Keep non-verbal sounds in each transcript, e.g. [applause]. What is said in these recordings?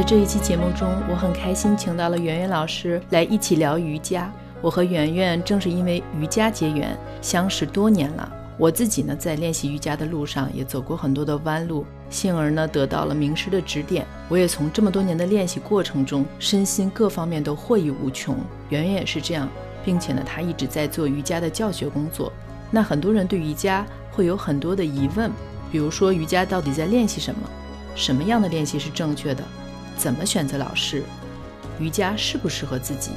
在这一期节目中，我很开心请到了圆圆老师来一起聊瑜伽。我和圆圆正是因为瑜伽结缘，相识多年了。我自己呢，在练习瑜伽的路上也走过很多的弯路，幸而呢得到了名师的指点。我也从这么多年的练习过程中，身心各方面都获益无穷。圆圆也是这样，并且呢，她一直在做瑜伽的教学工作。那很多人对瑜伽会有很多的疑问，比如说瑜伽到底在练习什么？什么样的练习是正确的？怎么选择老师？瑜伽适不适合自己？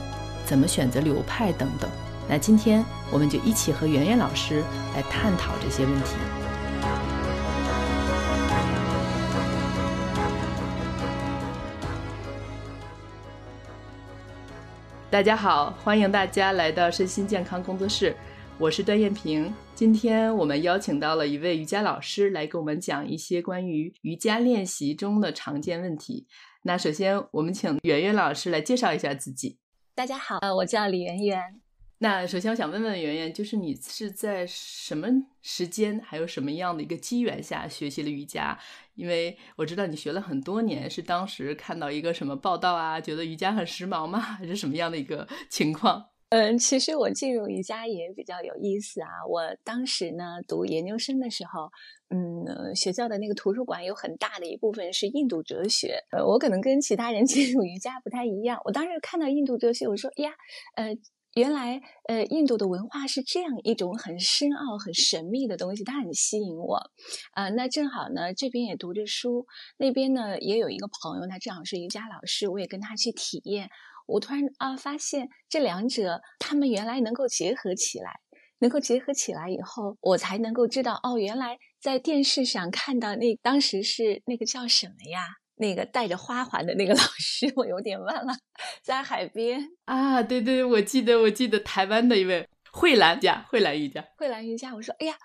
怎么选择流派等等？那今天我们就一起和圆圆老师来探讨这些问题。大家好，欢迎大家来到身心健康工作室，我是段艳萍。今天我们邀请到了一位瑜伽老师来给我们讲一些关于瑜伽练习中的常见问题。那首先，我们请圆圆老师来介绍一下自己。大家好，呃，我叫李圆圆。那首先，我想问问圆圆，就是你是在什么时间，还有什么样的一个机缘下学习了瑜伽？因为我知道你学了很多年，是当时看到一个什么报道啊，觉得瑜伽很时髦吗？还是什么样的一个情况？嗯，其实我进入瑜伽也比较有意思啊。我当时呢读研究生的时候，嗯，学校的那个图书馆有很大的一部分是印度哲学。呃，我可能跟其他人 [laughs] 进入瑜伽不太一样。我当时看到印度哲学，我说呀，呃，原来呃印度的文化是这样一种很深奥、很神秘的东西，它很吸引我。啊，那正好呢，这边也读着书，那边呢也有一个朋友，他正好是瑜伽老师，我也跟他去体验。我突然啊，发现这两者他们原来能够结合起来，能够结合起来以后，我才能够知道哦，原来在电视上看到那当时是那个叫什么呀？那个带着花环的那个 [laughs] 老师，我有点忘了，在海边啊，对对，我记得我记得台湾的一位慧兰瑜伽，慧兰瑜伽，慧兰瑜伽，我说哎呀。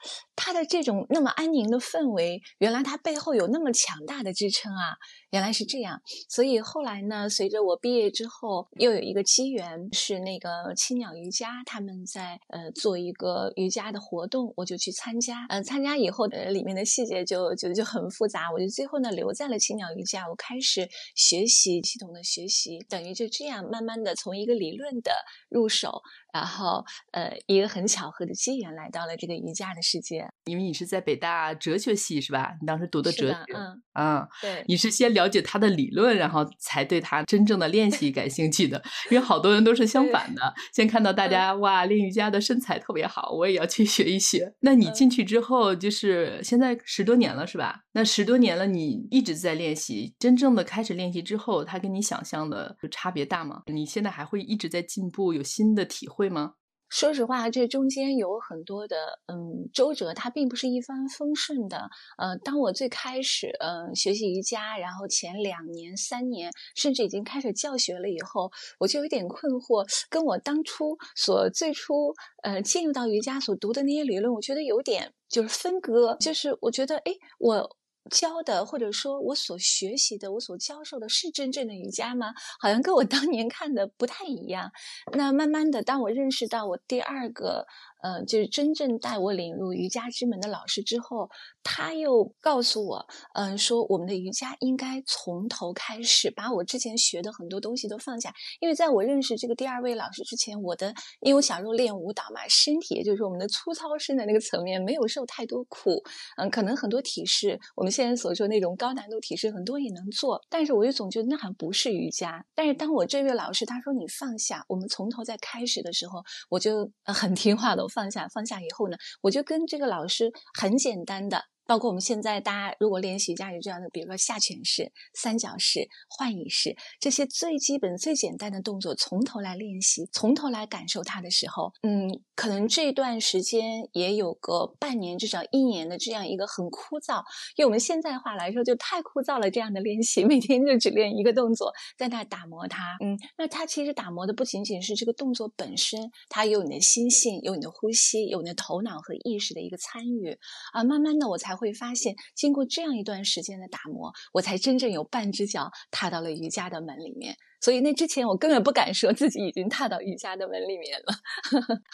他的这种那么安宁的氛围，原来他背后有那么强大的支撑啊！原来是这样，所以后来呢，随着我毕业之后，又有一个机缘，是那个青鸟瑜伽他们在呃做一个瑜伽的活动，我就去参加。呃，参加以后的里面的细节就就就很复杂，我就最后呢留在了青鸟瑜伽，我开始学习系统的学习，等于就这样慢慢的从一个理论的入手，然后呃一个很巧合的机缘来到了这个瑜伽的世界。因为你是在北大哲学系是吧？你当时读的哲学，嗯嗯，对，你是先了解他的理论，然后才对他真正的练习感兴趣的。因为好多人都是相反的，先看到大家哇练瑜伽的身材特别好，我也要去 [laughs] 学一学。那你进去之后，就是现在十多年了是吧？那十多年了，你一直在练习，真正的开始练习之后，他跟你想象的有差别大吗？你现在还会一直在进步，有新的体会吗？说实话，这中间有很多的嗯周折，它并不是一帆风顺的。呃，当我最开始嗯学习瑜伽，然后前两年、三年，甚至已经开始教学了以后，我就有点困惑，跟我当初所最初呃进入到瑜伽所读的那些理论，我觉得有点就是分割。就是我觉得，哎，我。教的，或者说我所学习的，我所教授的是真正的瑜伽吗？好像跟我当年看的不太一样。那慢慢的，当我认识到我第二个。呃，就是真正带我领入瑜伽之门的老师之后，他又告诉我，嗯，说我们的瑜伽应该从头开始，把我之前学的很多东西都放下。因为在我认识这个第二位老师之前，我的因为我小时候练舞蹈嘛，身体也就是我们的粗糙身的那个层面没有受太多苦，嗯，可能很多体式我们现在所说那种高难度体式很多也能做，但是我就总觉得那还不是瑜伽。但是当我这位老师他说你放下，我们从头再开始的时候，我就很听话的。放下，放下以后呢，我就跟这个老师很简单的。包括我们现在大家如果练习瑜伽有这样的，比如说下犬式、三角式、幻影式这些最基本、最简单的动作，从头来练习，从头来感受它的时候，嗯，可能这段时间也有个半年，至少一年的这样一个很枯燥，用我们现在话来说就太枯燥了。这样的练习，每天就只练一个动作，在那打磨它，嗯，那它其实打磨的不仅仅是这个动作本身，它有你的心性，有你的呼吸，有你的头脑和意识的一个参与啊，慢慢的我才。会发现，经过这样一段时间的打磨，我才真正有半只脚踏到了瑜伽的门里面。所以那之前我根本不敢说自己已经踏到瑜伽的门里面了。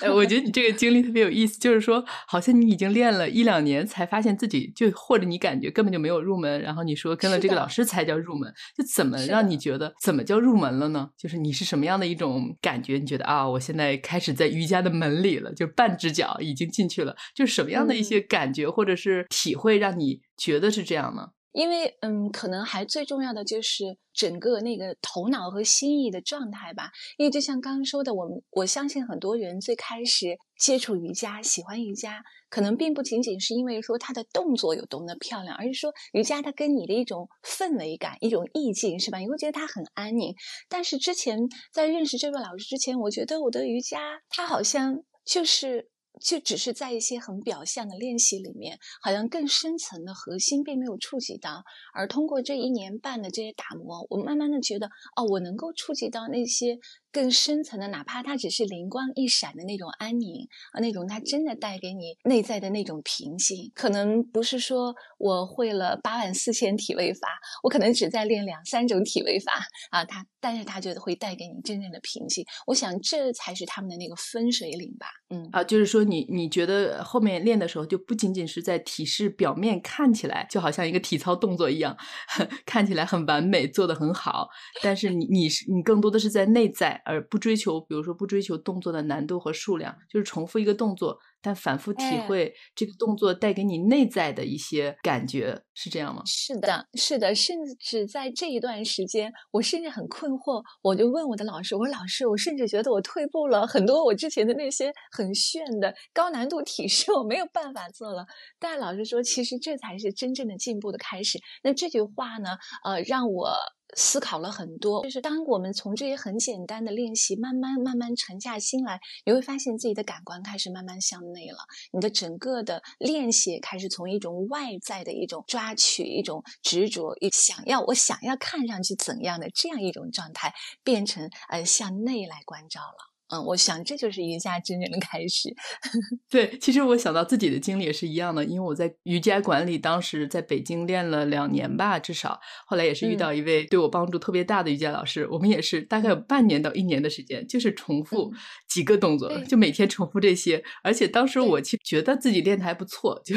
哎，[laughs] 我觉得你这个经历特别有意思，就是说好像你已经练了一两年，才发现自己就或者你感觉根本就没有入门，然后你说跟了这个老师才叫入门，就怎么让你觉得怎么叫入门了呢？就是你是什么样的一种感觉？你觉得啊，我现在开始在瑜伽的门里了，就半只脚已经进去了，就是什么样的一些感觉或者是体会，让你觉得是这样呢？因为，嗯，可能还最重要的就是整个那个头脑和心意的状态吧。因为就像刚刚说的，我们我相信很多人最开始接触瑜伽、喜欢瑜伽，可能并不仅仅是因为说它的动作有多么的漂亮，而是说瑜伽它跟你的一种氛围感、一种意境，是吧？你会觉得它很安宁。但是之前在认识这位老师之前，我觉得我的瑜伽它好像就是。就只是在一些很表象的练习里面，好像更深层的核心并没有触及到。而通过这一年半的这些打磨，我慢慢的觉得，哦，我能够触及到那些。更深层的，哪怕它只是灵光一闪的那种安宁啊，那种它真的带给你内在的那种平静，可能不是说我会了八万四千体位法，我可能只在练两三种体位法啊，它，但是它就会带给你真正的平静。我想这才是他们的那个分水岭吧。嗯啊，就是说你你觉得后面练的时候，就不仅仅是在体式表面看起来就好像一个体操动作一样，[laughs] 看起来很完美，做的很好，但是你你是你更多的是在内在。而不追求，比如说不追求动作的难度和数量，就是重复一个动作，但反复体会这个动作带给你内在的一些感觉，是这样吗？是的，是的，甚至在这一段时间，我甚至很困惑，我就问我的老师，我说老师，我甚至觉得我退步了很多，我之前的那些很炫的高难度体式，我没有办法做了。但老师说，其实这才是真正的进步的开始。那这句话呢，呃，让我。思考了很多，就是当我们从这些很简单的练习慢慢慢慢沉下心来，你会发现自己的感官开始慢慢向内了。你的整个的练习开始从一种外在的一种抓取、一种执着、一想要我想要看上去怎样的这样一种状态，变成呃向内来关照了。嗯，我想这就是瑜伽真正的开始。[laughs] 对，其实我想到自己的经历也是一样的，因为我在瑜伽馆里，当时在北京练了两年吧，至少。后来也是遇到一位对我帮助特别大的瑜伽老师，我们也是大概有半年到一年的时间，就是重复几个动作，就每天重复这些。而且当时我其实觉得自己练的还不错，就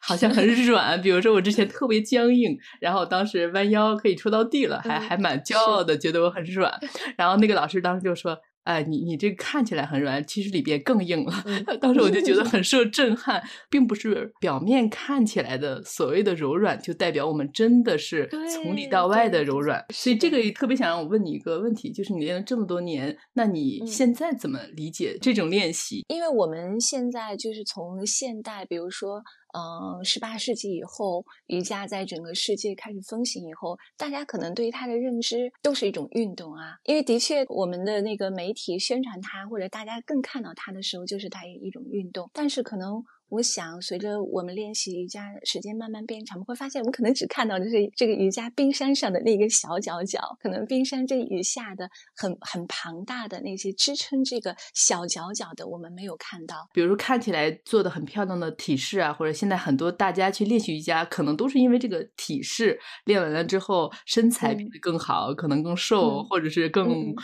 好像很 [laughs] 软。比如说我之前特别僵硬，然后当时弯腰可以戳到地了，还还蛮骄傲的，觉得我很软。[laughs] 然后那个老师当时就说。哎，你你这个看起来很软，其实里边更硬了。[laughs] 当时我就觉得 [laughs] 很受震撼，并不是表面看起来的所谓的柔软，就代表我们真的是从里到外的柔软。所以这个也特别想让我问你一个问题，就是你练了这么多年，那你现在怎么理解这种练习？因为我们现在就是从现代，比如说。呃，十八世纪以后，瑜伽在整个世界开始风行以后，大家可能对于它的认知都是一种运动啊。因为的确，我们的那个媒体宣传它，或者大家更看到它的时候，就是它一种运动。但是可能。我想，随着我们练习瑜伽时间慢慢变长，我们会发现，我们可能只看到就是这个瑜伽冰山上的那个小角角，可能冰山这以下的很很庞大的那些支撑这个小角角的，我们没有看到。比如看起来做的很漂亮的体式啊，或者现在很多大家去练习瑜伽，可能都是因为这个体式练完了之后，身材变得更好，可能更瘦，或者是更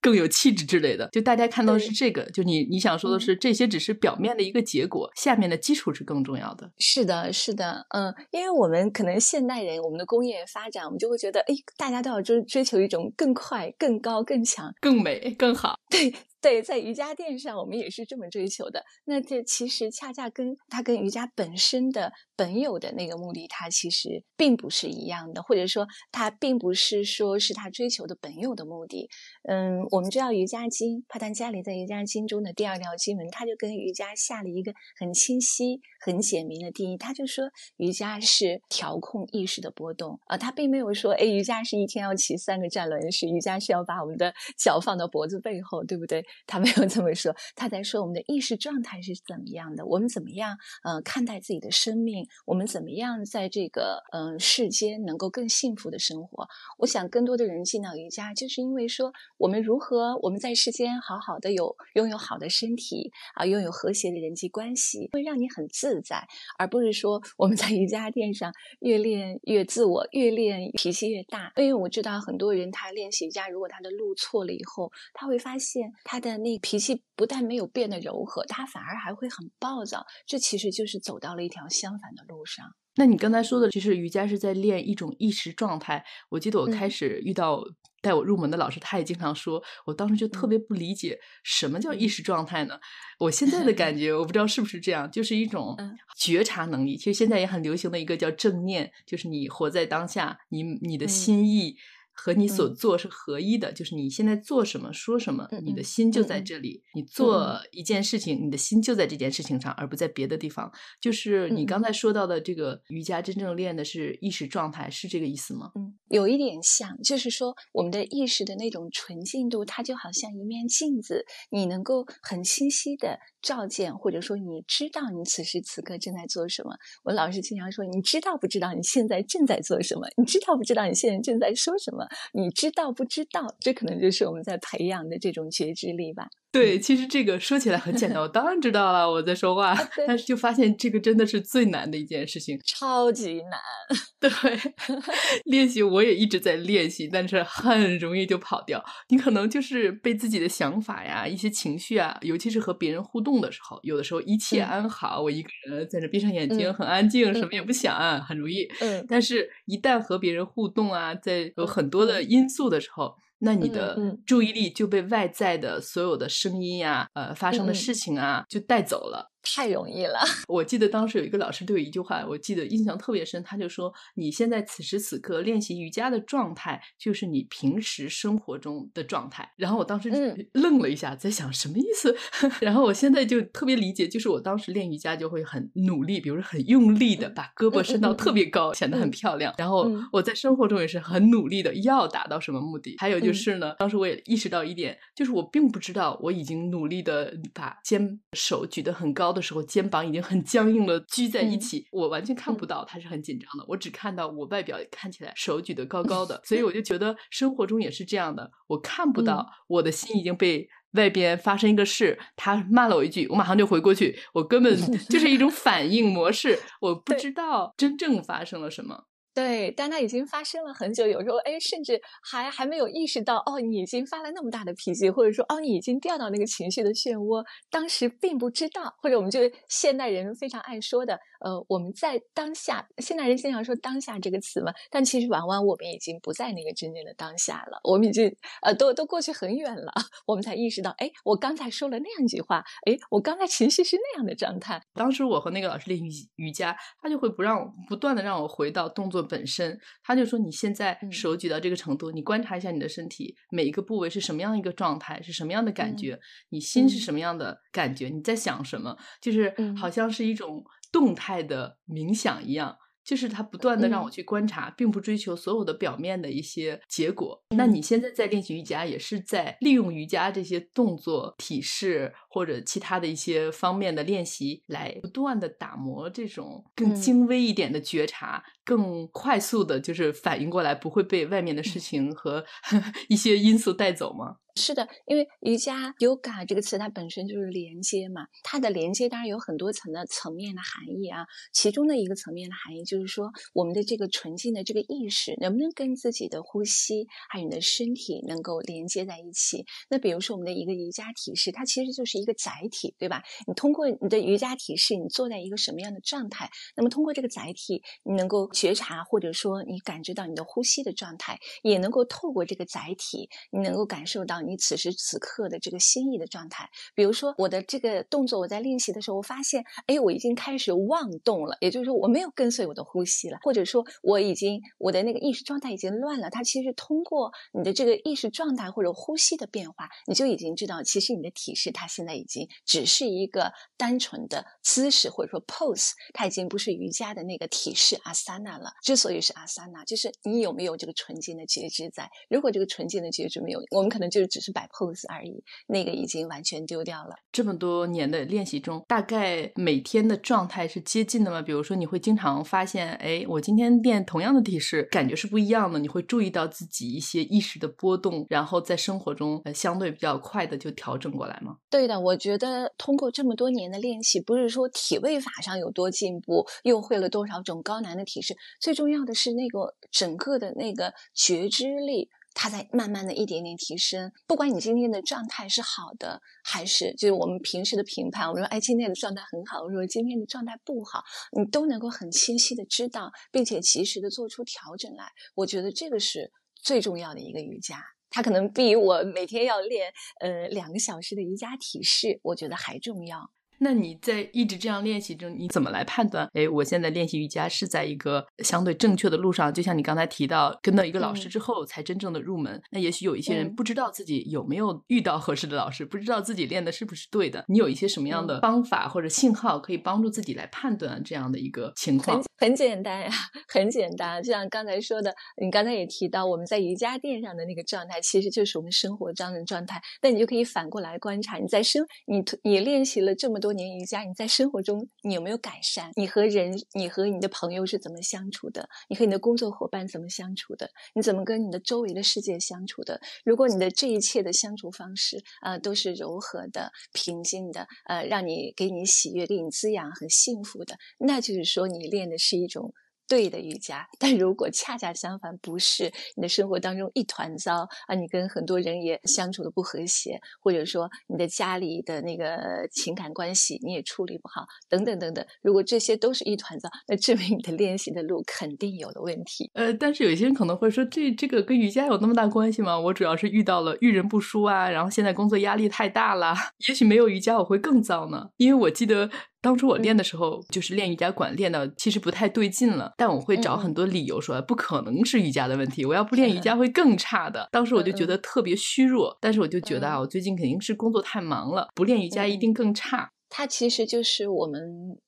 更有气质之类的。就大家看到的是这个，就你你想说的是，这些只是表面的一个结果，下面。的基础是更重要的。是的，是的，嗯，因为我们可能现代人，我们的工业发展，我们就会觉得，哎，大家都要追追求一种更快、更高、更强、更美、更好。对。对，在瑜伽垫上，我们也是这么追求的。那这其实恰恰跟它跟瑜伽本身的本有的那个目的，它其实并不是一样的，或者说它并不是说是它追求的本有的目的。嗯，我们知道《瑜伽经》，帕坦加里在《瑜伽经》中的第二条经文，他就跟瑜伽下了一个很清晰、很简明的定义。他就说，瑜伽是调控意识的波动啊，他并没有说，哎，瑜伽是一天要骑三个战轮，是瑜伽是要把我们的脚放到脖子背后，对不对？他没有这么说，他在说我们的意识状态是怎么样的，我们怎么样呃看待自己的生命，我们怎么样在这个嗯世间能够更幸福的生活。我想更多的人进到瑜伽，就是因为说我们如何我们在世间好好的有拥有好的身体啊，拥有和谐的人际关系，会让你很自在，而不是说我们在瑜伽垫上越练越自我，越练脾气越大。因为我知道很多人他练习瑜伽，如果他的路错了以后，他会发现他的那脾气不但没有变得柔和，他反而还会很暴躁。这其实就是走到了一条相反的路上。那你刚才说的，其实瑜伽是在练一种意识状态。我记得我开始遇到带我入门的老师，他也经常说，我当时就特别不理解什么叫意识状态呢？我现在的感觉，我不知道是不是这样，就是一种觉察能力。其实现在也很流行的一个叫正念，就是你活在当下，你你的心意。和你所做是合一的，就是你现在做什么、说什么，你的心就在这里。你做一件事情，你的心就在这件事情上，而不在别的地方。就是你刚才说到的这个瑜伽，真正练的是意识状态，是这个意思吗？嗯，有一点像，就是说我们的意识的那种纯净度，它就好像一面镜子，你能够很清晰的。照见，或者说你知道你此时此刻正在做什么。我老师经常说，你知道不知道你现在正在做什么？你知道不知道你现在正在说什么？你知道不知道？这可能就是我们在培养的这种觉知力吧。对，其实这个说起来很简单，我当然知道了我在说话，[laughs] 但是就发现这个真的是最难的一件事情，超级难。[laughs] 对，[laughs] 练习我也一直在练习，但是很容易就跑掉。你可能就是被自己的想法呀、一些情绪啊，尤其是和别人互动的时候，有的时候一切安好，我一个人在那闭上眼睛，很安静，什么也不想，很容易。嗯，但是一旦和别人互动啊，在有很多的因素的时候。那你的注意力就被外在的所有的声音呀，呃，发生的事情啊，就带走了。太容易了。[laughs] 我记得当时有一个老师对我一句话，我记得印象特别深。他就说：“你现在此时此刻练习瑜伽的状态，就是你平时生活中的状态。”然后我当时愣了一下，在想什么意思。[laughs] 然后我现在就特别理解，就是我当时练瑜伽就会很努力，比如说很用力的把胳膊伸到特别高，显得很漂亮。然后我在生活中也是很努力的，要达到什么目的。还有就是呢，当时我也意识到一点，就是我并不知道我已经努力的把肩手举得很高的。的时候，肩膀已经很僵硬了，拘在一起，我完全看不到他是很紧张的，我只看到我外表看起来手举得高高的，所以我就觉得生活中也是这样的，我看不到我的心已经被外边发生一个事，他骂了我一句，我马上就回过去，我根本 [laughs] 就是一种反应模式，我不知道真正发生了什么。对，但它已经发生了很久，有时候哎，甚至还还没有意识到哦，你已经发了那么大的脾气，或者说哦，你已经掉到那个情绪的漩涡，当时并不知道，或者我们就现代人非常爱说的，呃，我们在当下，现代人经常说当下这个词嘛，但其实往往我们已经不在那个真正的当下了，我们已经呃都都过去很远了，[laughs] 我们才意识到，哎，我刚才说了那样一句话，哎，我刚才情绪是那样的状态。当时我和那个老师练瑜瑜伽，他就会不让不断的让我回到动作。本身，他就说你现在手举到这个程度，你观察一下你的身体每一个部位是什么样一个状态，是什么样的感觉，你心是什么样的感觉，你在想什么，就是好像是一种动态的冥想一样。就是它不断的让我去观察，并不追求所有的表面的一些结果。那你现在在练习瑜伽，也是在利用瑜伽这些动作、体式或者其他的一些方面的练习，来不断的打磨这种更精微一点的觉察，更快速的，就是反应过来，不会被外面的事情和 [laughs] 一些因素带走吗？是的，因为瑜伽 yoga 这个词它本身就是连接嘛，它的连接当然有很多层的层面的含义啊。其中的一个层面的含义就是说，我们的这个纯净的这个意识能不能跟自己的呼吸还有你的身体能够连接在一起？那比如说我们的一个瑜伽体式，它其实就是一个载体，对吧？你通过你的瑜伽体式，你坐在一个什么样的状态？那么通过这个载体，你能够觉察或者说你感知到你的呼吸的状态，也能够透过这个载体，你能够感受到你。你此时此刻的这个心意的状态，比如说我的这个动作，我在练习的时候，我发现，哎，我已经开始妄动了，也就是说，我没有跟随我的呼吸了，或者说，我已经我的那个意识状态已经乱了。它其实通过你的这个意识状态或者呼吸的变化，你就已经知道，其实你的体式它现在已经只是一个单纯的姿势或者说 pose，它已经不是瑜伽的那个体式阿萨那了。之所以是阿萨那，就是你有没有这个纯净的觉知在？如果这个纯净的觉知没有，我们可能就只。只是摆 pose 而已，那个已经完全丢掉了。这么多年的练习中，大概每天的状态是接近的吗？比如说，你会经常发现，哎，我今天练同样的体式，感觉是不一样的。你会注意到自己一些意识的波动，然后在生活中呃相对比较快的就调整过来吗？对的，我觉得通过这么多年的练习，不是说体位法上有多进步，又会了多少种高难的体式，最重要的是那个整个的那个觉知力。它在慢慢的一点点提升，不管你今天的状态是好的，还是就是我们平时的评判，我们说哎今天的状态很好，我说今天的状态不好，你都能够很清晰的知道，并且及时的做出调整来。我觉得这个是最重要的一个瑜伽，它可能比我每天要练呃两个小时的瑜伽体式，我觉得还重要。那你在一直这样练习中，你怎么来判断？哎，我现在练习瑜伽是在一个相对正确的路上。就像你刚才提到，跟到一个老师之后才真正的入门。那也许有一些人不知道自己有没有遇到合适的老师，不知道自己练的是不是对的。你有一些什么样的方法或者信号可以帮助自己来判断这样的一个情况？很简单呀，[laughs] 很简单。就像刚才说的，你刚才也提到，我们在瑜伽垫上的那个状态，其实就是我们生活中的状态。那你就可以反过来观察，你在生你你练习了这么多多年瑜伽，你在生活中你有没有改善？你和人，你和你的朋友是怎么相处的？你和你的工作伙伴怎么相处的？你怎么跟你的周围的世界相处的？如果你的这一切的相处方式啊都是柔和的、平静的，呃，让你给你喜悦、给你滋养很幸福的，那就是说你练的是一种。对的瑜伽，[laughs] 但如果恰恰相反，不是你的生活当中一团糟啊，你跟很多人也相处的不和谐，或者说你的家里的那个情感关系你也处理不好，等等等等，如果这些都是一团糟，那证明你的练习的路肯定有了问题。呃，但是有些人可能会说，这这个跟瑜伽有那么大关系吗？我主要是遇到了遇人不淑啊，然后现在工作压力太大了，[laughs] 也许没有瑜伽我会更糟呢，因为我记得。当初我练的时候，就是练瑜伽馆练到，其实不太对劲了。但我会找很多理由说，不可能是瑜伽的问题，我要不练瑜伽 [laughs] 会更差的。当时我就觉得特别虚弱，但是我就觉得啊，我最近肯定是工作太忙了，不练瑜伽一定更差。它其实就是我们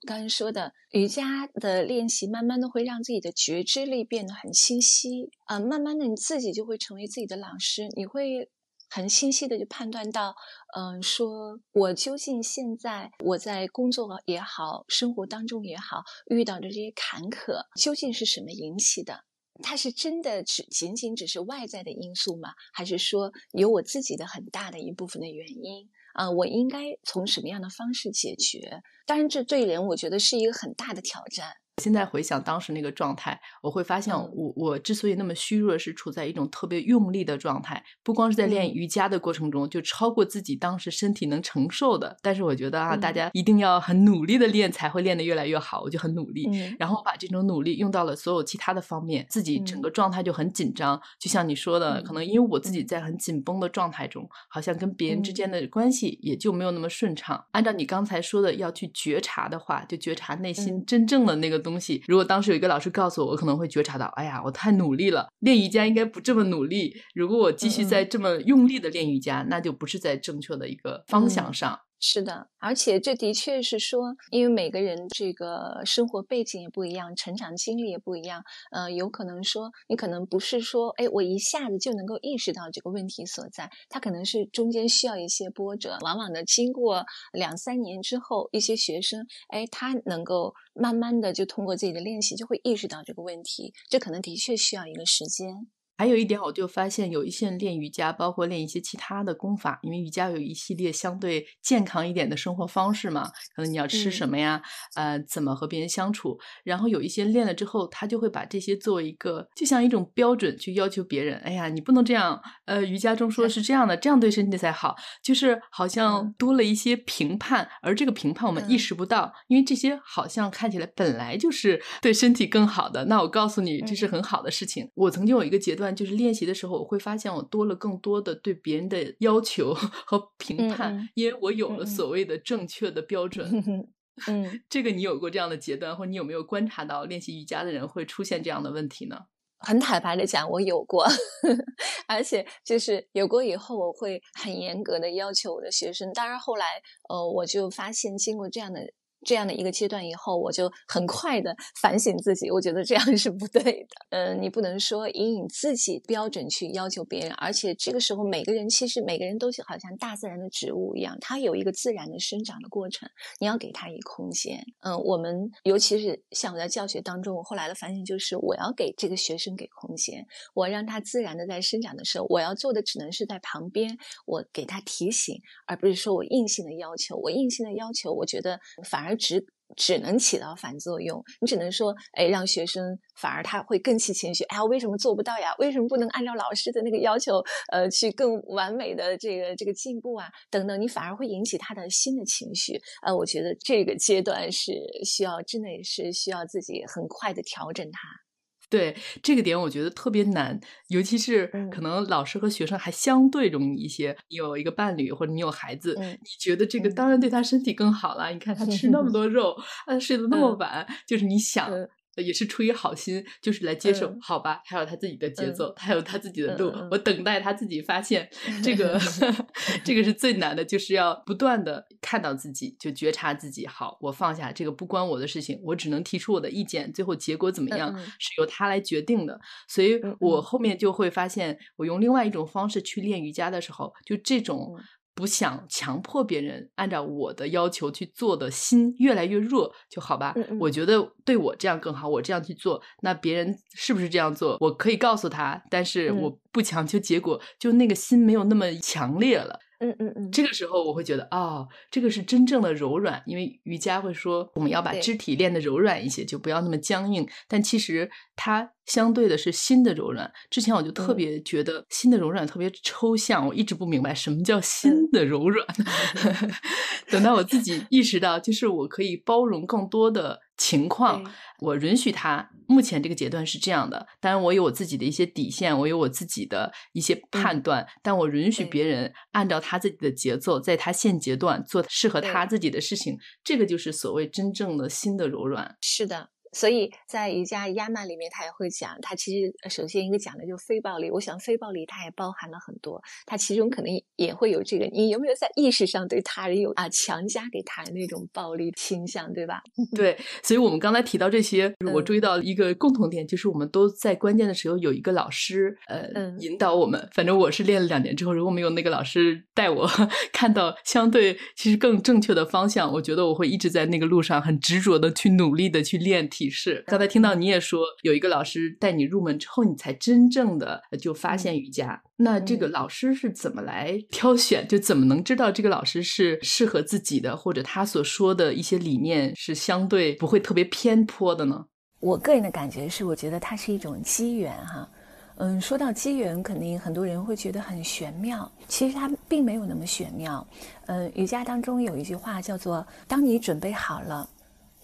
刚才说的，瑜伽的练习，慢慢的会让自己的觉知力变得很清晰啊，慢慢的你自己就会成为自己的老师，你会。很清晰的就判断到，嗯，说我究竟现在我在工作也好，生活当中也好，遇到的这些坎坷究竟是什么引起的？它是真的只仅仅只是外在的因素吗？还是说有我自己的很大的一部分的原因？啊，我应该从什么样的方式解决？当然，这对人我觉得是一个很大的挑战。现在回想当时那个状态，我会发现我我之所以那么虚弱，是处在一种特别用力的状态。不光是在练瑜伽的过程中，就超过自己当时身体能承受的。但是我觉得啊，大家一定要很努力的练，才会练得越来越好。我就很努力，然后把这种努力用到了所有其他的方面，自己整个状态就很紧张。就像你说的，可能因为我自己在很紧绷的状态中，好像跟别人之间的关系也就没有那么顺畅。按照你刚才说的，要去觉察的话，就觉察内心真正的那个东。东西，如果当时有一个老师告诉我，我可能会觉察到，哎呀，我太努力了，练瑜伽应该不这么努力。如果我继续在这么用力的练瑜伽，那就不是在正确的一个方向上。是的，而且这的确是说，因为每个人这个生活背景也不一样，成长经历也不一样，呃，有可能说你可能不是说，哎，我一下子就能够意识到这个问题所在，他可能是中间需要一些波折，往往呢，经过两三年之后，一些学生，哎，他能够慢慢的就通过自己的练习，就会意识到这个问题，这可能的确需要一个时间。还有一点，我就发现有一些人练瑜伽，包括练一些其他的功法，因为瑜伽有一系列相对健康一点的生活方式嘛，可能你要吃什么呀，呃，怎么和别人相处，然后有一些练了之后，他就会把这些作为一个，就像一种标准去要求别人。哎呀，你不能这样，呃，瑜伽中说是这样的，这样对身体才好，就是好像多了一些评判，而这个评判我们意识不到，因为这些好像看起来本来就是对身体更好的。那我告诉你，这是很好的事情。我曾经有一个阶段。就是练习的时候，我会发现我多了更多的对别人的要求和评判，因为我有了所谓的正确的标准。[laughs] 嗯，[laughs] 这个你有过这样的阶段，或你有没有观察到练习瑜伽的人会出现这样的问题呢？很坦白的讲，我有过，[laughs] 而且就是有过以后，我会很严格的要求我的学生。当然后来，呃，我就发现经过这样的。这样的一个阶段以后，我就很快的反省自己，我觉得这样是不对的。嗯，你不能说以你自己标准去要求别人，而且这个时候每个人其实每个人都是好像大自然的植物一样，它有一个自然的生长的过程，你要给它一空间。嗯，我们尤其是像我在教学当中，我后来的反省就是，我要给这个学生给空间，我让他自然的在生长的时候，我要做的只能是在旁边，我给他提醒，而不是说我硬性的要求。我硬性的要求，我觉得反而。而只只能起到反作用，你只能说，哎，让学生反而他会更起情绪，哎呀，为什么做不到呀？为什么不能按照老师的那个要求，呃，去更完美的这个这个进步啊？等等，你反而会引起他的新的情绪。呃，我觉得这个阶段是需要，真的也是需要自己很快的调整它。对这个点，我觉得特别难，尤其是可能老师和学生还相对容易一些。你有一个伴侣或者你有孩子，你觉得这个当然对他身体更好了。你看他 [laughs] 吃那么多肉，他睡得那么晚，就是你想。也是出于好心，就是来接受，好吧？他有他自己的节奏，他有他自己的路，我等待他自己发现。[laughs] 这个，[laughs] 这个是最难的，就是要不断的看到自己，就觉察自己。好，我放下这个不关我的事情，我只能提出我的意见，最后结果怎么样是由他来决定的。所以我后面就会发现，我用另外一种方式去练瑜伽的时候，就这种。不想强迫别人按照我的要求去做的心越来越弱，就好吧。我觉得对我这样更好，我这样去做，那别人是不是这样做？我可以告诉他，但是我不强求结果，就那个心没有那么强烈了。嗯嗯嗯，这个时候我会觉得，哦，这个是真正的柔软，因为瑜伽会说我们要把肢体练得柔软一些，就不要那么僵硬。但其实它相对的是心的柔软。之前我就特别觉得心的柔软特别抽象，我一直不明白什么叫心的柔软。[laughs] [laughs] 等到我自己意识到，就是我可以包容更多的。情况，我允许他目前这个阶段是这样的，当然我有我自己的一些底线，我有我自己的一些判断，但我允许别人按照他自己的节奏，在他现阶段做适合他自己的事情，这个就是所谓真正的心的柔软。是的。所以在瑜伽压曼里面，他也会讲，他其实首先一个讲的就是非暴力。我想非暴力它也包含了很多，它其中可能也会有这个。你有没有在意识上对他人有啊强加给他人那种暴力倾向，对吧？[laughs] 对，所以我们刚才提到这些，我注意到一个共同点，就是我们都在关键的时候有一个老师，呃，引导我们。反正我是练了两年之后，如果没有那个老师带我 [laughs] 看到相对其实更正确的方向，我觉得我会一直在那个路上很执着的去努力的去练。提示，刚才听到你也说有一个老师带你入门之后，你才真正的就发现瑜伽。那这个老师是怎么来挑选？就怎么能知道这个老师是适合自己的，或者他所说的一些理念是相对不会特别偏颇的呢？我个人的感觉是，我觉得它是一种机缘哈。嗯，说到机缘，肯定很多人会觉得很玄妙，其实它并没有那么玄妙。嗯，瑜伽当中有一句话叫做“当你准备好了”。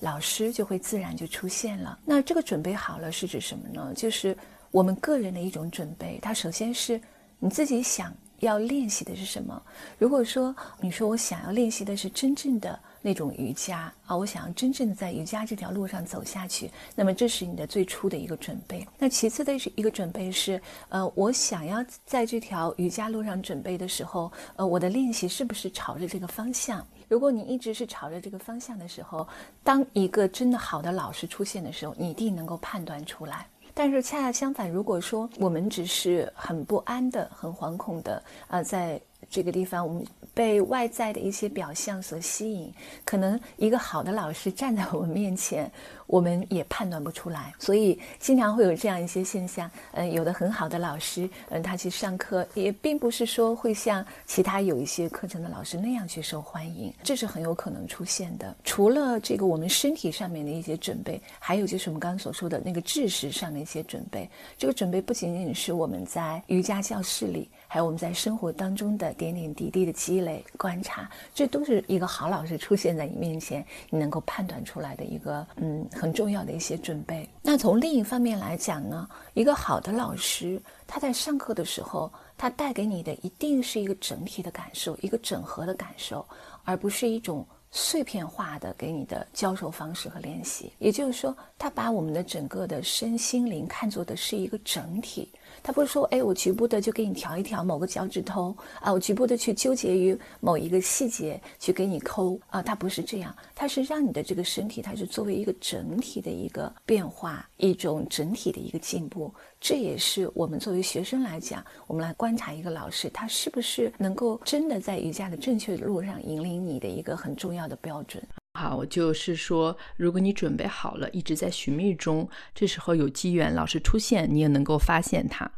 老师就会自然就出现了。那这个准备好了是指什么呢？就是我们个人的一种准备。它首先是你自己想要练习的是什么。如果说你说我想要练习的是真正的那种瑜伽啊，我想要真正的在瑜伽这条路上走下去，那么这是你的最初的一个准备。那其次的是一个准备是，呃，我想要在这条瑜伽路上准备的时候，呃，我的练习是不是朝着这个方向？如果你一直是朝着这个方向的时候，当一个真的好的老师出现的时候，你一定能够判断出来。但是恰恰相反，如果说我们只是很不安的、很惶恐的，啊，在这个地方我们。被外在的一些表象所吸引，可能一个好的老师站在我们面前，我们也判断不出来。所以经常会有这样一些现象。嗯，有的很好的老师，嗯，他去上课也并不是说会像其他有一些课程的老师那样去受欢迎，这是很有可能出现的。除了这个我们身体上面的一些准备，还有就是我们刚刚所说的那个知识上的一些准备。这个准备不仅仅是我们在瑜伽教室里。还有我们在生活当中的点点滴滴的积累、观察，这都是一个好老师出现在你面前，你能够判断出来的一个嗯很重要的一些准备。那从另一方面来讲呢，一个好的老师他在上课的时候，他带给你的一定是一个整体的感受，一个整合的感受，而不是一种碎片化的给你的教授方式和练习。也就是说，他把我们的整个的身心灵看作的是一个整体。他不是说，哎，我局部的就给你调一调某个脚趾头啊，我局部的去纠结于某一个细节去给你抠啊，他不是这样，他是让你的这个身体，它是作为一个整体的一个变化，一种整体的一个进步。这也是我们作为学生来讲，我们来观察一个老师，他是不是能够真的在瑜伽的正确路上引领你的一个很重要的标准。好，就是说，如果你准备好了，一直在寻觅中，这时候有机缘，老师出现，你也能够发现它，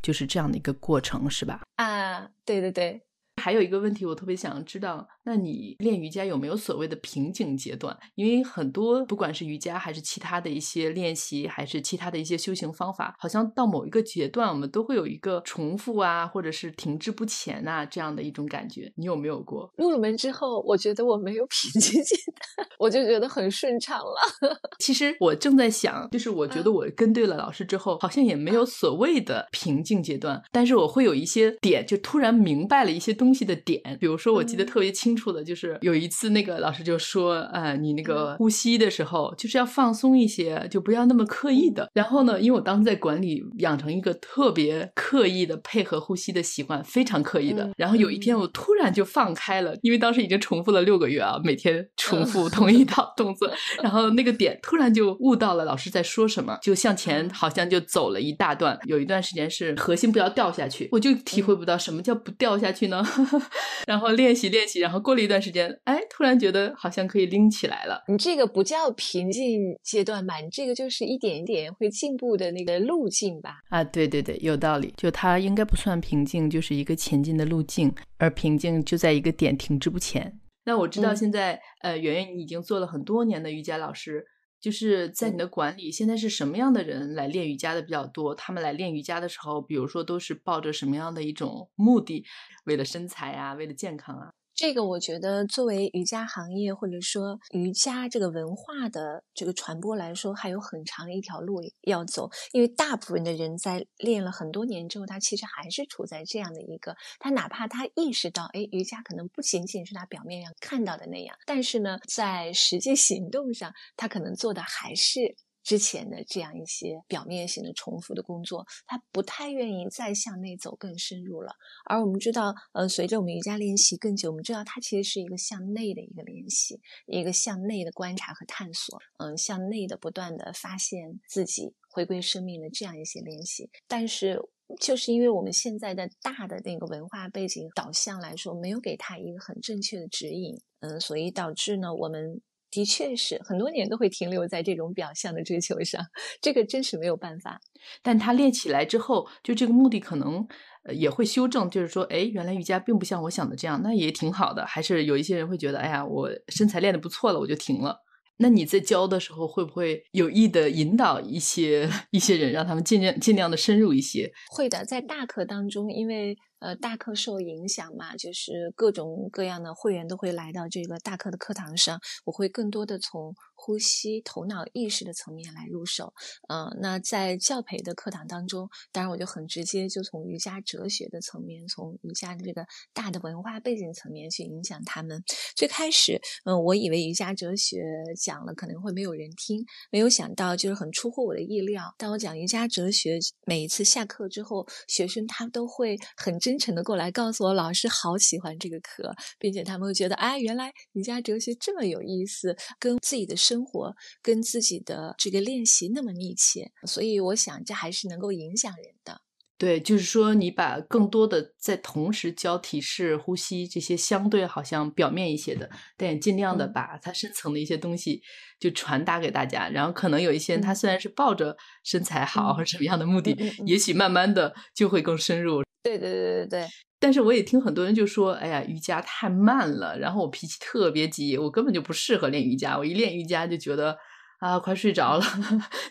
就是这样的一个过程，是吧？啊，对对对。还有一个问题，我特别想知道，那你练瑜伽有没有所谓的瓶颈阶段？因为很多不管是瑜伽还是其他的一些练习，还是其他的一些修行方法，好像到某一个阶段，我们都会有一个重复啊，或者是停滞不前呐这样的一种感觉。你有没有过？入了门之后，我觉得我没有瓶颈阶段，我就觉得很顺畅了。[laughs] 其实我正在想，就是我觉得我跟对了老师之后，好像也没有所谓的瓶颈阶段，但是我会有一些点，就突然明白了一些东西。东西的点，比如说，我记得特别清楚的，就是有一次那个老师就说，呃，你那个呼吸的时候，就是要放松一些，就不要那么刻意的。然后呢，因为我当时在管理，养成一个特别刻意的配合呼吸的习惯，非常刻意的。然后有一天我突然就放开了，因为当时已经重复了六个月啊，每天重复同一套 [laughs] 动作。然后那个点突然就悟到了老师在说什么，就向前好像就走了一大段。有一段时间是核心不要掉下去，我就体会不到什么叫不掉下去呢？[laughs] 然后练习练习，然后过了一段时间，哎，突然觉得好像可以拎起来了。你这个不叫瓶颈阶段吧？你这个就是一点一点会进步的那个路径吧？啊，对对对，有道理。就它应该不算瓶颈，就是一个前进的路径，而瓶颈就在一个点停滞不前。那我知道现在，呃，圆圆你已经做了很多年的瑜伽老师。就是在你的管理，现在是什么样的人来练瑜伽的比较多？他们来练瑜伽的时候，比如说都是抱着什么样的一种目的？为了身材啊，为了健康啊？这个我觉得，作为瑜伽行业或者说瑜伽这个文化的这个传播来说，还有很长一条路要走。因为大部分的人在练了很多年之后，他其实还是处在这样的一个，他哪怕他意识到，哎，瑜伽可能不仅仅是他表面上看到的那样，但是呢，在实际行动上，他可能做的还是。之前的这样一些表面性的重复的工作，他不太愿意再向内走更深入了。而我们知道，呃，随着我们瑜伽练习更久，我们知道它其实是一个向内的一个练习，一个向内的观察和探索，嗯，向内的不断的发现自己、回归生命的这样一些练习。但是，就是因为我们现在的大的那个文化背景导向来说，没有给他一个很正确的指引，嗯，所以导致呢，我们。的确是很多年都会停留在这种表象的追求上，这个真是没有办法。但他练起来之后，就这个目的可能呃也会修正，就是说，哎，原来瑜伽并不像我想的这样，那也挺好的。还是有一些人会觉得，哎呀，我身材练得不错了，我就停了。那你在教的时候，会不会有意的引导一些 [laughs] 一些人，让他们尽量尽量的深入一些？会的，在大课当中，因为。呃，大课受影响嘛，就是各种各样的会员都会来到这个大课的课堂上，我会更多的从。呼吸、头脑意识的层面来入手，嗯，那在教培的课堂当中，当然我就很直接，就从瑜伽哲学的层面，从瑜伽的这个大的文化背景层面去影响他们。最开始，嗯，我以为瑜伽哲学讲了可能会没有人听，没有想到就是很出乎我的意料。当我讲瑜伽哲学，每一次下课之后，学生他都会很真诚的过来告诉我，老师好喜欢这个课，并且他们会觉得，哎，原来瑜伽哲学这么有意思，跟自己的。生活跟自己的这个练习那么密切，所以我想这还是能够影响人的。对，就是说你把更多的在同时教体式、呼吸这些相对好像表面一些的，但也尽量的把它深层的一些东西就传达给大家。然后可能有一些人他虽然是抱着身材好或者什么样的目的，也许慢慢的就会更深入。对对对对对。但是我也听很多人就说，哎呀，瑜伽太慢了，然后我脾气特别急，我根本就不适合练瑜伽。我一练瑜伽就觉得啊，快睡着了。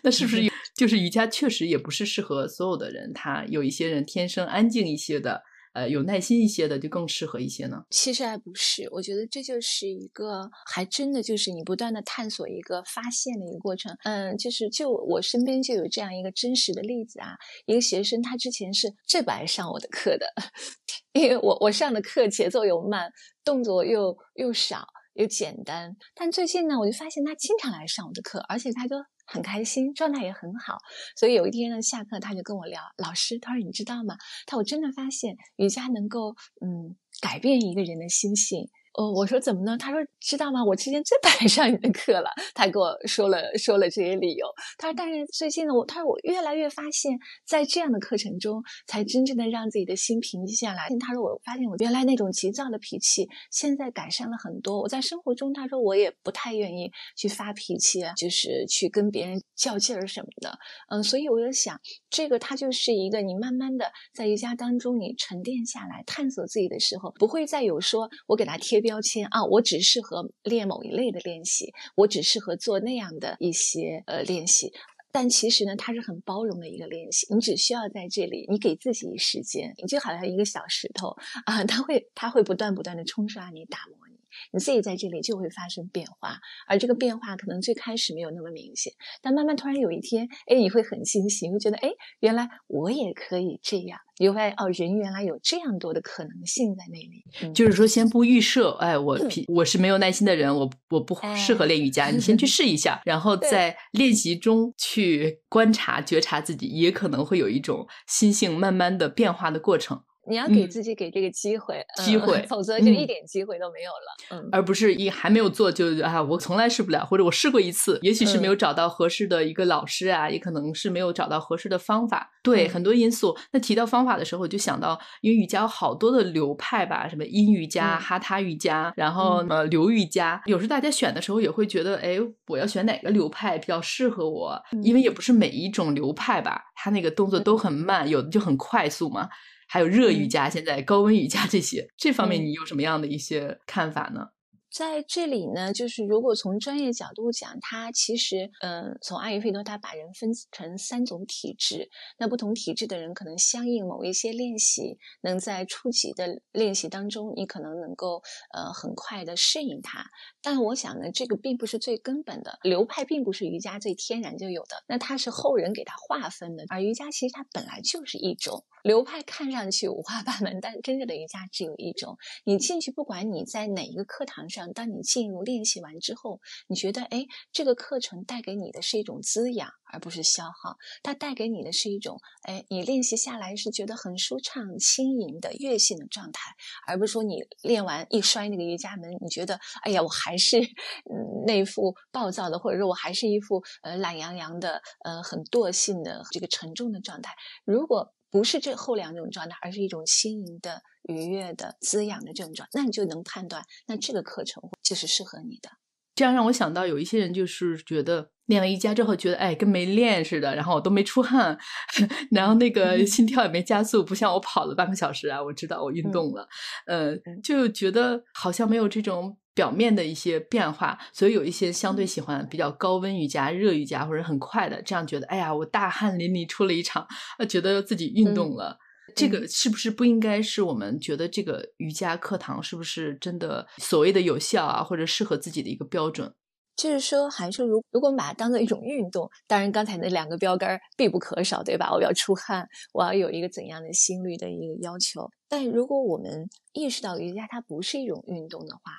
那是不是 [laughs] 就是瑜伽确实也不是适合所有的人？他有一些人天生安静一些的。呃，有耐心一些的就更适合一些呢。其实还不是，我觉得这就是一个，还真的就是你不断的探索一个发现的一个过程。嗯，就是就我身边就有这样一个真实的例子啊，一个学生他之前是最不爱上我的课的，[laughs] 因为我我上的课节奏又慢，动作又又少。又简单。但最近呢，我就发现他经常来上我的课，而且他都很开心，状态也很好。所以有一天呢，下课他就跟我聊，老师，他说你知道吗？他我真的发现瑜伽能够嗯改变一个人的心性。哦，我说怎么呢？他说知道吗？我之前最不爱上你的课了。他给我说了说了这些理由。他说，但是最近呢，我他说我越来越发现，在这样的课程中，才真正的让自己的心平静下来。他说，我发现我原来那种急躁的脾气，现在改善了很多。我在生活中，他说我也不太愿意去发脾气啊，就是去跟别人较劲儿什么的。嗯，所以我就想，这个它就是一个你慢慢的在瑜伽当中你沉淀下来，探索自己的时候，不会再有说我给他贴。标签啊，我只适合练某一类的练习，我只适合做那样的一些呃练习。但其实呢，它是很包容的一个练习。你只需要在这里，你给自己时间，你就好像一个小石头啊，它会它会不断不断的冲刷你，打磨你。自己在这里就会发生变化，而这个变化可能最开始没有那么明显，但慢慢突然有一天，哎，你会很欣喜，会觉得，哎，原来我也可以这样。你会发现，哦，人原来有这样多的可能性在那里。就是说，先不预设，哎，我我是没有耐心的人，我我不适合练瑜伽，你先去试一下，[laughs] 然后在练习中去观察、觉察自己，也可能会有一种心性慢慢的变化的过程。你要给自己给这个机会，机会，否则就一点机会都没有了。嗯，而不是一还没有做就啊，我从来试不了，或者我试过一次，也许是没有找到合适的一个老师啊，也可能是没有找到合适的方法。对，很多因素。那提到方法的时候，我就想到，因为瑜伽有好多的流派吧，什么阴瑜伽、哈他瑜伽，然后呃流瑜伽。有时大家选的时候也会觉得，哎，我要选哪个流派比较适合我？因为也不是每一种流派吧，它那个动作都很慢，有的就很快速嘛。还有热瑜伽，现在高温瑜伽这些，这方面你有什么样的一些看法呢？在这里呢，就是如果从专业角度讲，它其实，嗯，从阿育吠陀，它把人分成三种体质。那不同体质的人，可能相应某一些练习，能在初级的练习当中，你可能能够，呃，很快的适应它。但我想呢，这个并不是最根本的流派，并不是瑜伽最天然就有的，那它是后人给它划分的。而瑜伽其实它本来就是一种流派，看上去五花八门，但真正的瑜伽只有一种。你进去，不管你在哪一个课堂上。当你进入练习完之后，你觉得哎，这个课程带给你的是一种滋养，而不是消耗。它带给你的是一种哎，你练习下来是觉得很舒畅、轻盈的悦性的状态，而不是说你练完一摔那个瑜伽门，你觉得哎呀，我还是嗯那副暴躁的，或者说我还是一副呃懒洋洋的、呃很惰性的这个沉重的状态。如果不是这后两种状态，而是一种轻盈的。愉悦的滋养的症状，那你就能判断，那这个课程就是适合你的。这样让我想到，有一些人就是觉得练了瑜伽之后，觉得哎，跟没练似的，然后我都没出汗，[laughs] 然后那个心跳也没加速，不像我跑了半个小时啊，我知道我运动了，呃，就觉得好像没有这种表面的一些变化，所以有一些相对喜欢比较高温瑜伽、热瑜伽或者很快的，这样觉得哎呀，我大汗淋漓出了一场，呃，觉得自己运动了。这个是不是不应该是我们觉得这个瑜伽课堂是不是真的所谓的有效啊，或者适合自己的一个标准？就是说，还是如如果把它当做一种运动，当然刚才那两个标杆必不可少，对吧？我要出汗，我要有一个怎样的心率的一个要求。但如果我们意识到瑜伽它不是一种运动的话，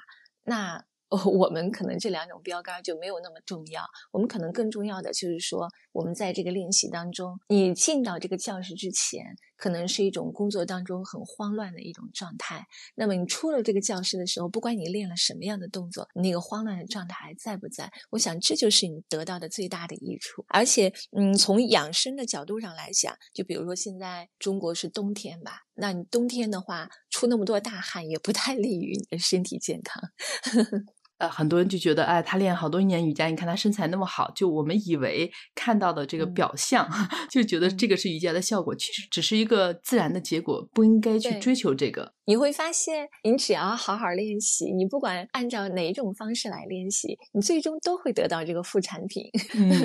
那 [laughs] 我们可能这两种标杆就没有那么重要。我们可能更重要的就是说，我们在这个练习当中，你进到这个教室之前。可能是一种工作当中很慌乱的一种状态。那么你出了这个教室的时候，不管你练了什么样的动作，那个慌乱的状态还在不在？我想这就是你得到的最大的益处。而且，嗯，从养生的角度上来讲，就比如说现在中国是冬天吧，那你冬天的话出那么多大汗，也不太利于你的身体健康。呃，很多人就觉得，哎，他练好多年瑜伽，你看他身材那么好，就我们以为看到的这个表象，[laughs] 就觉得这个是瑜伽的效果，其实只是一个自然的结果，不应该去追求这个。你会发现，你只要好好练习，你不管按照哪一种方式来练习，你最终都会得到这个副产品。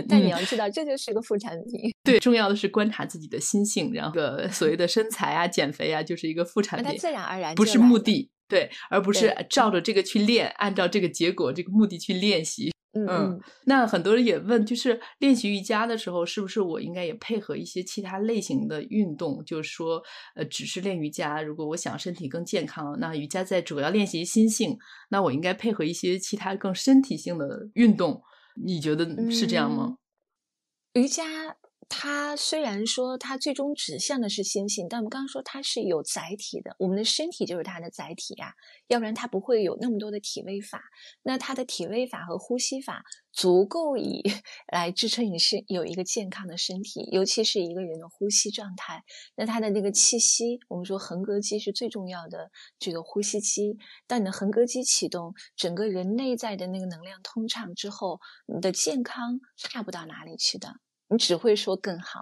但你要知道，这就是个副产品。对，重要的是观察自己的心性，然后所谓的身材啊、减肥啊，就是一个副产品，它自然而然不是目的。对，而不是照着这个去练，按照这个结果、这个目的去练习。嗯嗯，那很多人也问，就是练习瑜伽的时候，是不是我应该也配合一些其他类型的运动？就是说，呃，只是练瑜伽，如果我想身体更健康，那瑜伽在主要练习心性，那我应该配合一些其他更身体性的运动。你觉得是这样吗？瑜伽。它虽然说它最终指向的是心性，但我们刚刚说它是有载体的，我们的身体就是它的载体呀，要不然它不会有那么多的体位法。那它的体位法和呼吸法足够以 [laughs] 来支撑你是有一个健康的身体，尤其是一个人的呼吸状态。那它的那个气息，我们说横膈肌是最重要的这个呼吸肌，当你的横膈肌启动，整个人内在的那个能量通畅之后，你的健康差不到哪里去的。你只会说更好，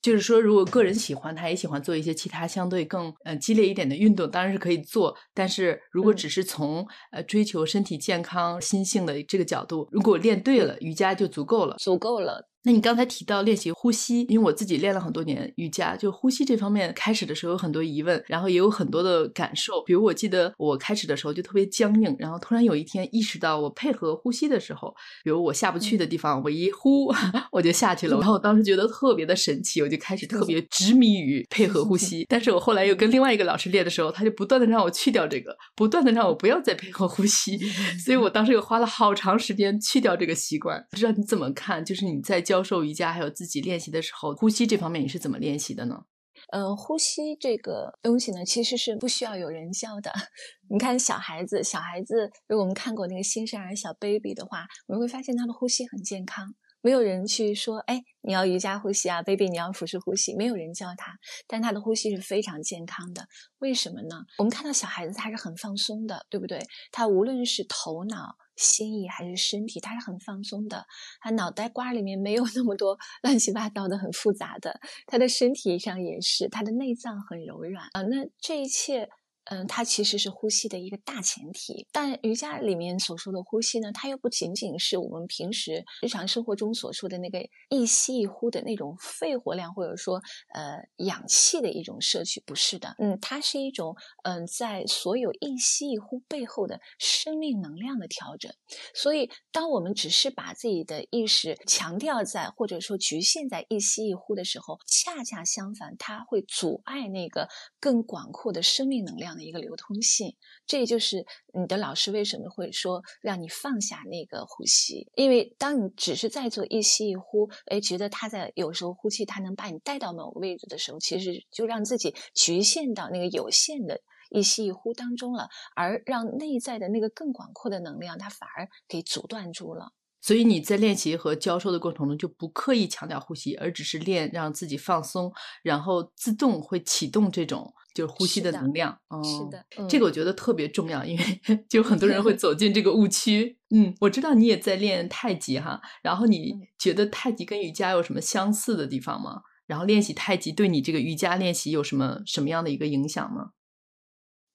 就是说，如果个人喜欢，他也喜欢做一些其他相对更呃激烈一点的运动，当然是可以做。但是如果只是从呃追求身体健康、心性的这个角度，如果练对了，瑜伽就足够了，足够了。那你刚才提到练习呼吸，因为我自己练了很多年瑜伽，就呼吸这方面，开始的时候有很多疑问，然后也有很多的感受。比如我记得我开始的时候就特别僵硬，然后突然有一天意识到我配合呼吸的时候，比如我下不去的地方，我一呼我就下去了。然后我当时觉得特别的神奇，我就开始特别执迷于配合呼 [laughs] 吸。但是我后来又跟另外一个老师练的时候，他就不断的让我去掉这个，不断的让我不要再配合呼吸。所以我当时又花了好长时间去掉这个习惯。不知道你怎么看？就是你在教。教授瑜伽还有自己练习的时候，呼吸这方面你是怎么练习的呢？呃，呼吸这个东西呢，其实是不需要有人教的。[laughs] 你看小孩子，小孩子，如果我们看过那个新生儿小 baby 的话，我们会发现他的呼吸很健康，没有人去说，哎，你要瑜伽呼吸啊，baby 你要腹式呼吸，没有人教他，但他的呼吸是非常健康的。为什么呢？我们看到小孩子他是很放松的，对不对？他无论是头脑。心意还是身体，他是很放松的，他脑袋瓜里面没有那么多 [laughs] 乱七八糟的、很复杂的，他的身体上也是，他的内脏很柔软啊，那这一切。嗯，它其实是呼吸的一个大前提，但瑜伽里面所说的呼吸呢，它又不仅仅是我们平时日常生活中所说的那个一吸一呼的那种肺活量，或者说呃氧气的一种摄取，不是的。嗯，它是一种嗯在所有一吸一呼背后的生命能量的调整。所以，当我们只是把自己的意识强调在或者说局限在一吸一呼的时候，恰恰相反，它会阻碍那个更广阔的生命能量。的一个流通性，这也就是你的老师为什么会说让你放下那个呼吸，因为当你只是在做一吸一呼，哎，觉得他在有时候呼气，他能把你带到某个位置的时候，其实就让自己局限到那个有限的一吸一呼当中了，而让内在的那个更广阔的能量，它反而给阻断住了。所以你在练习和教授的过程中，就不刻意强调呼吸，而只是练让自己放松，然后自动会启动这种。就是呼吸的能量，哦，是的，这个我觉得特别重要，因为 [laughs] 就很多人会走进这个误区。嗯，我知道你也在练太极哈，然后你觉得太极跟瑜伽有什么相似的地方吗？然后练习太极对你这个瑜伽练习有什么什么样的一个影响吗？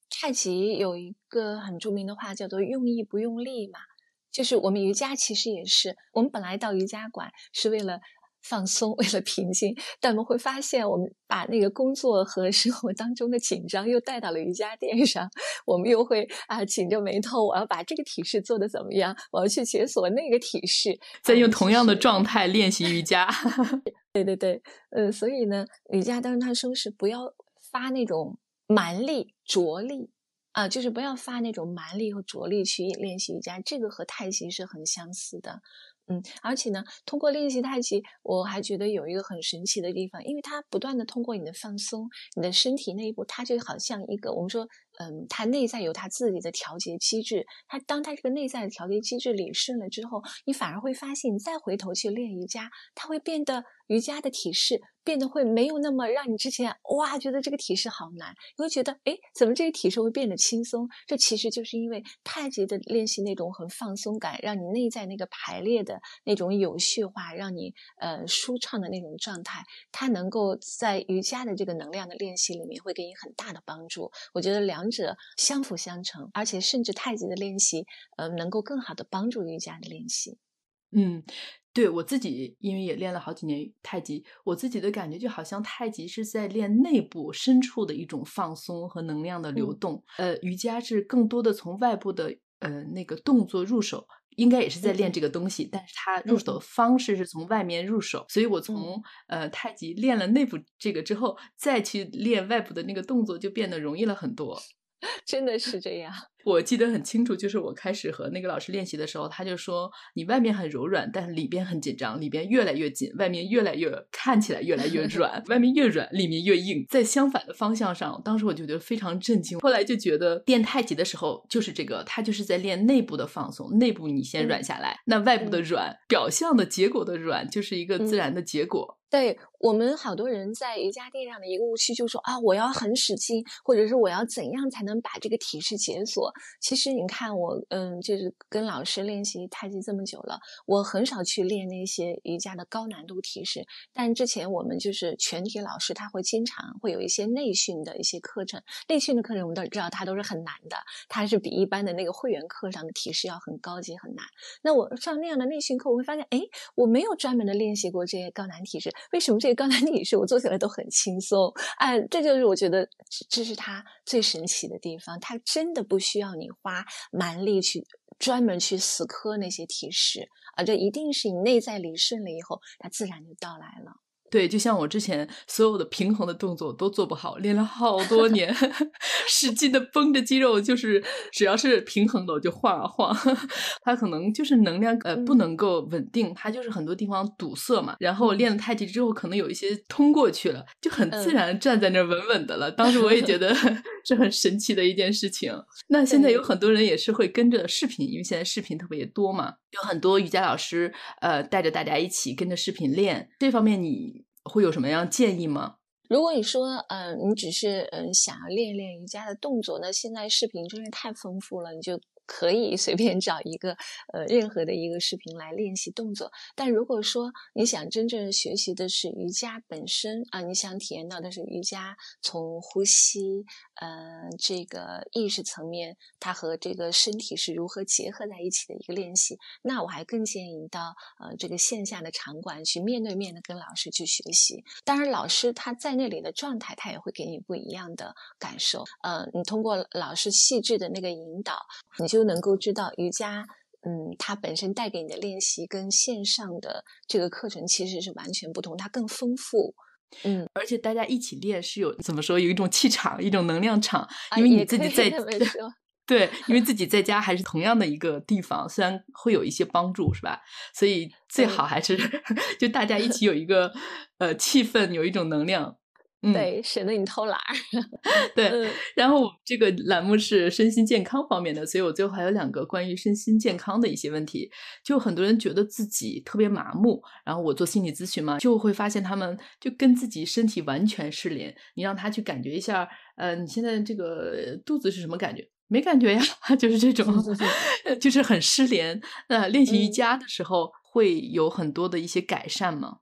太极有一个很著名的话叫做“用意不用力”嘛，就是我们瑜伽其实也是，我们本来到瑜伽馆是为了。放松，[laughs] 为了平静，但我们会发现，我们把那个工作和生活当中的紧张又带到了瑜伽垫上，我们又会啊紧着眉头，我要把这个体式做的怎么样？我要去解锁那个体式，再用同样的状态练习瑜伽。[laughs] 对对对，呃，所以呢，瑜伽当中它说是不要发那种蛮力、着力啊，就是不要发那种蛮力和着力去练习瑜伽，这个和太极是很相似的。嗯，而且呢，通过练习太极，我还觉得有一个很神奇的地方，因为它不断的通过你的放松，你的身体内部，它就好像一个我们说。嗯，它内在有它自己的调节机制。它当它这个内在的调节机制理顺了之后，你反而会发现，你再回头去练瑜伽，它会变得瑜伽的体式变得会没有那么让你之前哇觉得这个体式好难。你会觉得，哎，怎么这个体式会变得轻松？这其实就是因为太极的练习那种很放松感，让你内在那个排列的那种有序化，让你呃舒畅的那种状态，它能够在瑜伽的这个能量的练习里面会给你很大的帮助。我觉得两。两者相辅相成，而且甚至太极的练习，呃，能够更好的帮助瑜伽的练习。嗯，对我自己，因为也练了好几年太极，我自己的感觉就好像太极是在练内部深处的一种放松和能量的流动，呃，瑜伽是更多的从外部的呃那个动作入手。应该也是在练这个东西，但是他入手的方式是从外面入手，所以我从呃太极练了内部这个之后，再去练外部的那个动作，就变得容易了很多。真的是这样。我记得很清楚，就是我开始和那个老师练习的时候，他就说你外面很柔软，但是里边很紧张，里边越来越紧，外面越来越看起来越来越软，[laughs] 外面越软，里面越硬，在相反的方向上。当时我就觉得非常震惊。后来就觉得练太极的时候就是这个，他就是在练内部的放松，内部你先软下来，那外部的软，表象的结果的软，就是一个自然的结果。对我们好多人在瑜伽垫上的一个误区，就说啊，我要很使劲，或者是我要怎样才能把这个体式解锁？其实你看我，嗯，就是跟老师练习太极这么久了，我很少去练那些瑜伽的高难度体式。但之前我们就是全体老师，他会经常会有一些内训的一些课程，内训的课程我们都知道，它都是很难的，它是比一般的那个会员课上的体式要很高级很难。那我上那样的内训课，我会发现，哎，我没有专门的练习过这些高难体式。为什么这些高难体式我做起来都很轻松？哎，这就是我觉得这是它最神奇的地方。它真的不需要要你花蛮力去专门去死磕那些提示，啊，这一定是你内在理顺了以后，它自然就到来了。对，就像我之前所有的平衡的动作都做不好，练了好多年，[laughs] 使劲的绷着肌肉，就是只要是平衡的我就晃啊晃，[laughs] 它可能就是能量呃不能够稳定，它就是很多地方堵塞嘛。然后练了太极之后，可能有一些通过去了，就很自然站在那儿稳稳的了。当时我也觉得 [laughs] 是很神奇的一件事情。那现在有很多人也是会跟着视频，因为现在视频特别多嘛，有很多瑜伽老师呃带着大家一起跟着视频练，这方面你。会有什么样建议吗？如果你说，嗯，你只是嗯想要练一练瑜伽的动作，那现在视频真是太丰富了，你就。可以随便找一个呃任何的一个视频来练习动作，但如果说你想真正学习的是瑜伽本身啊，你想体验到的是瑜伽从呼吸呃这个意识层面，它和这个身体是如何结合在一起的一个练习，那我还更建议到呃这个线下的场馆去面对面的跟老师去学习。当然，老师他在那里的状态，他也会给你不一样的感受。呃，你通过老师细致的那个引导，你。就能够知道瑜伽，嗯，它本身带给你的练习跟线上的这个课程其实是完全不同，它更丰富，嗯，而且大家一起练是有怎么说，有一种气场，一种能量场，因为你自己在 [laughs] 对，因为自己在家还是同样的一个地方，虽然会有一些帮助，是吧？所以最好还是 [laughs] 就大家一起有一个呃气氛，有一种能量。对，省得你偷懒儿。[laughs] 对，然后我们这个栏目是身心健康方面的，所以我最后还有两个关于身心健康的一些问题。就很多人觉得自己特别麻木，然后我做心理咨询嘛，就会发现他们就跟自己身体完全失联。你让他去感觉一下，呃，你现在这个肚子是什么感觉？没感觉呀，[laughs] 就是这种，[laughs] 就是很失联。那练习瑜伽的时候会有很多的一些改善吗？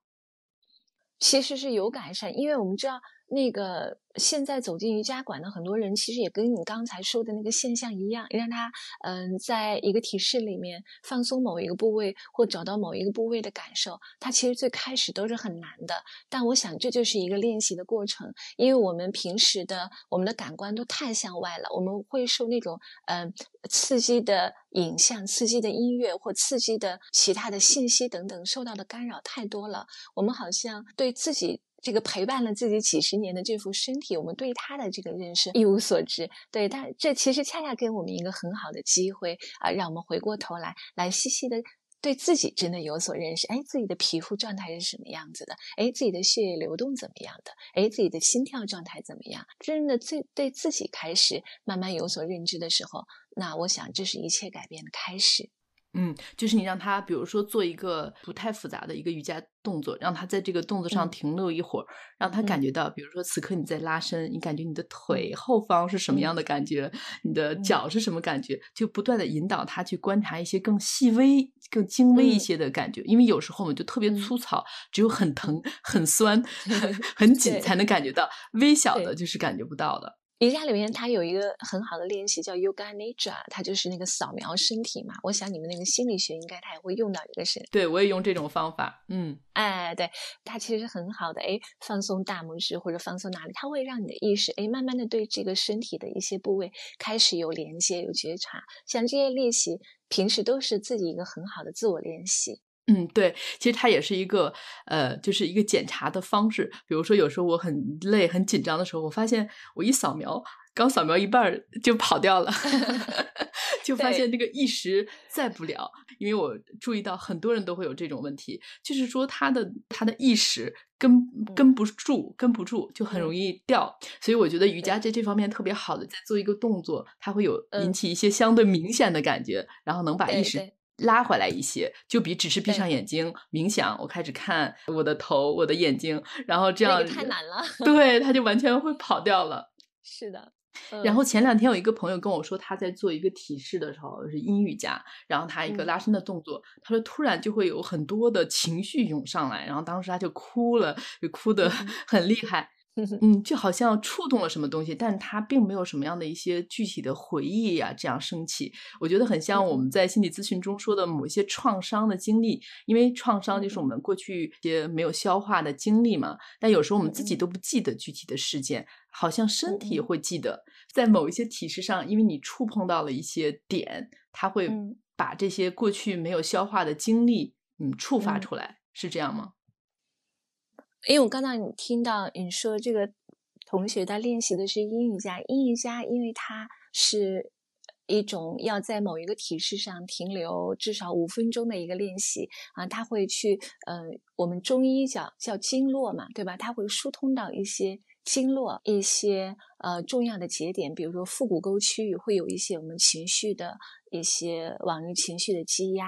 其实是有改善，因为我们知道那个。现在走进瑜伽馆的很多人，其实也跟你刚才说的那个现象一样，让他嗯，在一个体式里面放松某一个部位，或找到某一个部位的感受。他其实最开始都是很难的，但我想这就是一个练习的过程，因为我们平时的我们的感官都太向外了，我们会受那种嗯刺激的影像、刺激的音乐或刺激的其他的信息等等受到的干扰太多了，我们好像对自己。这个陪伴了自己几十年的这副身体，我们对他的这个认识一无所知。对，但这其实恰恰给我们一个很好的机会啊，让我们回过头来，来细细的对自己真的有所认识。哎，自己的皮肤状态是什么样子的？哎，自己的血液流动怎么样的？哎，自己的心跳状态怎么样？真的最对自己开始慢慢有所认知的时候，那我想这是一切改变的开始。嗯，就是你让他，比如说做一个不太复杂的一个瑜伽动作，让他在这个动作上停留一会儿，让他感觉到，比如说此刻你在拉伸，你感觉你的腿后方是什么样的感觉，你的脚是什么感觉，就不断的引导他去观察一些更细微、更精微一些的感觉，因为有时候我们就特别粗糙，只有很疼、很酸、[laughs] 很紧才能感觉到，微小的。就是感觉不到的。瑜伽里面它有一个很好的练习叫 Yoga Nidra，它就是那个扫描身体嘛。我想你们那个心理学应该它也会用到这个是。对，我也用这种方法。嗯，哎，对，它其实很好的，哎，放松大拇指或者放松哪里，它会让你的意识，哎，慢慢的对这个身体的一些部位开始有连接、有觉察。像这些练习，平时都是自己一个很好的自我练习。嗯，对，其实它也是一个呃，就是一个检查的方式。比如说，有时候我很累、很紧张的时候，我发现我一扫描，刚扫描一半就跑掉了，[laughs] 就发现那个意识在不了。因为我注意到很多人都会有这种问题，就是说他的他的意识跟跟不住，跟不住，就很容易掉。所以我觉得瑜伽在这方面特别好的，在做一个动作，它会有引起一些相对明显的感觉，然后能把意识。拉回来一些，就比只是闭上眼睛冥想，我开始看我的头、我的眼睛，然后这样太难了。对，他就完全会跑掉了。[laughs] 是的。然后前两天有一个朋友跟我说，他在做一个体式的时候是阴瑜伽，然后他一个拉伸的动作，他说突然就会有很多的情绪涌上来，然后当时他就哭了，就哭得很厉害。[laughs] 嗯，就好像触动了什么东西，但他并没有什么样的一些具体的回忆呀，这样升起。我觉得很像我们在心理咨询中说的某一些创伤的经历，因为创伤就是我们过去一些没有消化的经历嘛。但有时候我们自己都不记得具体的事件，好像身体会记得，在某一些体式上，因为你触碰到了一些点，它会把这些过去没有消化的经历，嗯，触发出来，是这样吗？因为我刚刚听到你说这个同学他练习的是阴瑜伽，阴瑜伽因为他是一种要在某一个体式上停留至少五分钟的一个练习啊，他会去呃，我们中医叫叫经络嘛，对吧？他会疏通到一些经络一些呃重要的节点，比如说腹股沟区域会有一些我们情绪的。一些往日情绪的积压，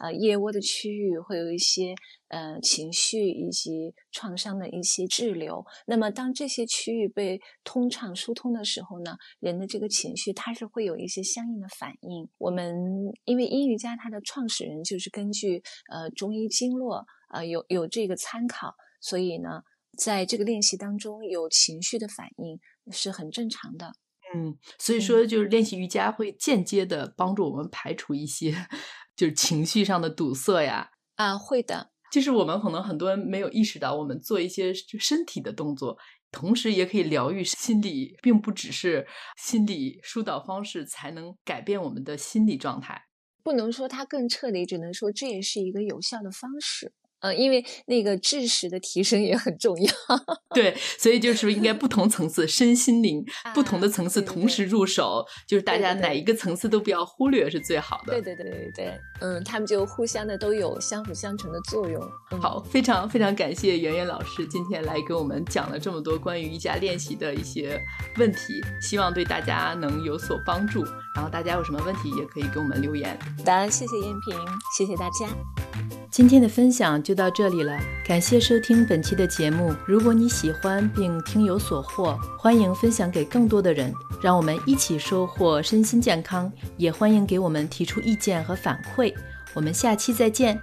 呃，腋窝的区域会有一些呃情绪以及创伤的一些滞留。那么，当这些区域被通畅疏通的时候呢，人的这个情绪它是会有一些相应的反应。我们因为阴瑜伽它的创始人就是根据呃中医经络呃有有这个参考，所以呢，在这个练习当中有情绪的反应是很正常的。嗯，所以说就是练习瑜伽会间接的帮助我们排除一些 [laughs] 就是情绪上的堵塞呀。啊，会的。就是我们可能很多人没有意识到，我们做一些身体的动作，同时也可以疗愈心理，并不只是心理疏导方式才能改变我们的心理状态。不能说它更彻底，只能说这也是一个有效的方式。呃，因为那个知识的提升也很重要，[laughs] 对，所以就是应该不同层次身心灵不同的层次同时入手，就是大家哪一个层次都不要忽略是最好的。对对对对对，嗯，他们就互相的都有相辅相成的作用。好，非常非常感谢圆圆老师今天来给我们讲了这么多关于瑜伽练习的一些问题，希望对大家能有所帮助。然后大家有什么问题也可以给我们留言。好的，谢谢燕萍，谢谢大家。今天的分享就到这里了，感谢收听本期的节目。如果你喜欢并听有所获，欢迎分享给更多的人，让我们一起收获身心健康。也欢迎给我们提出意见和反馈。我们下期再见。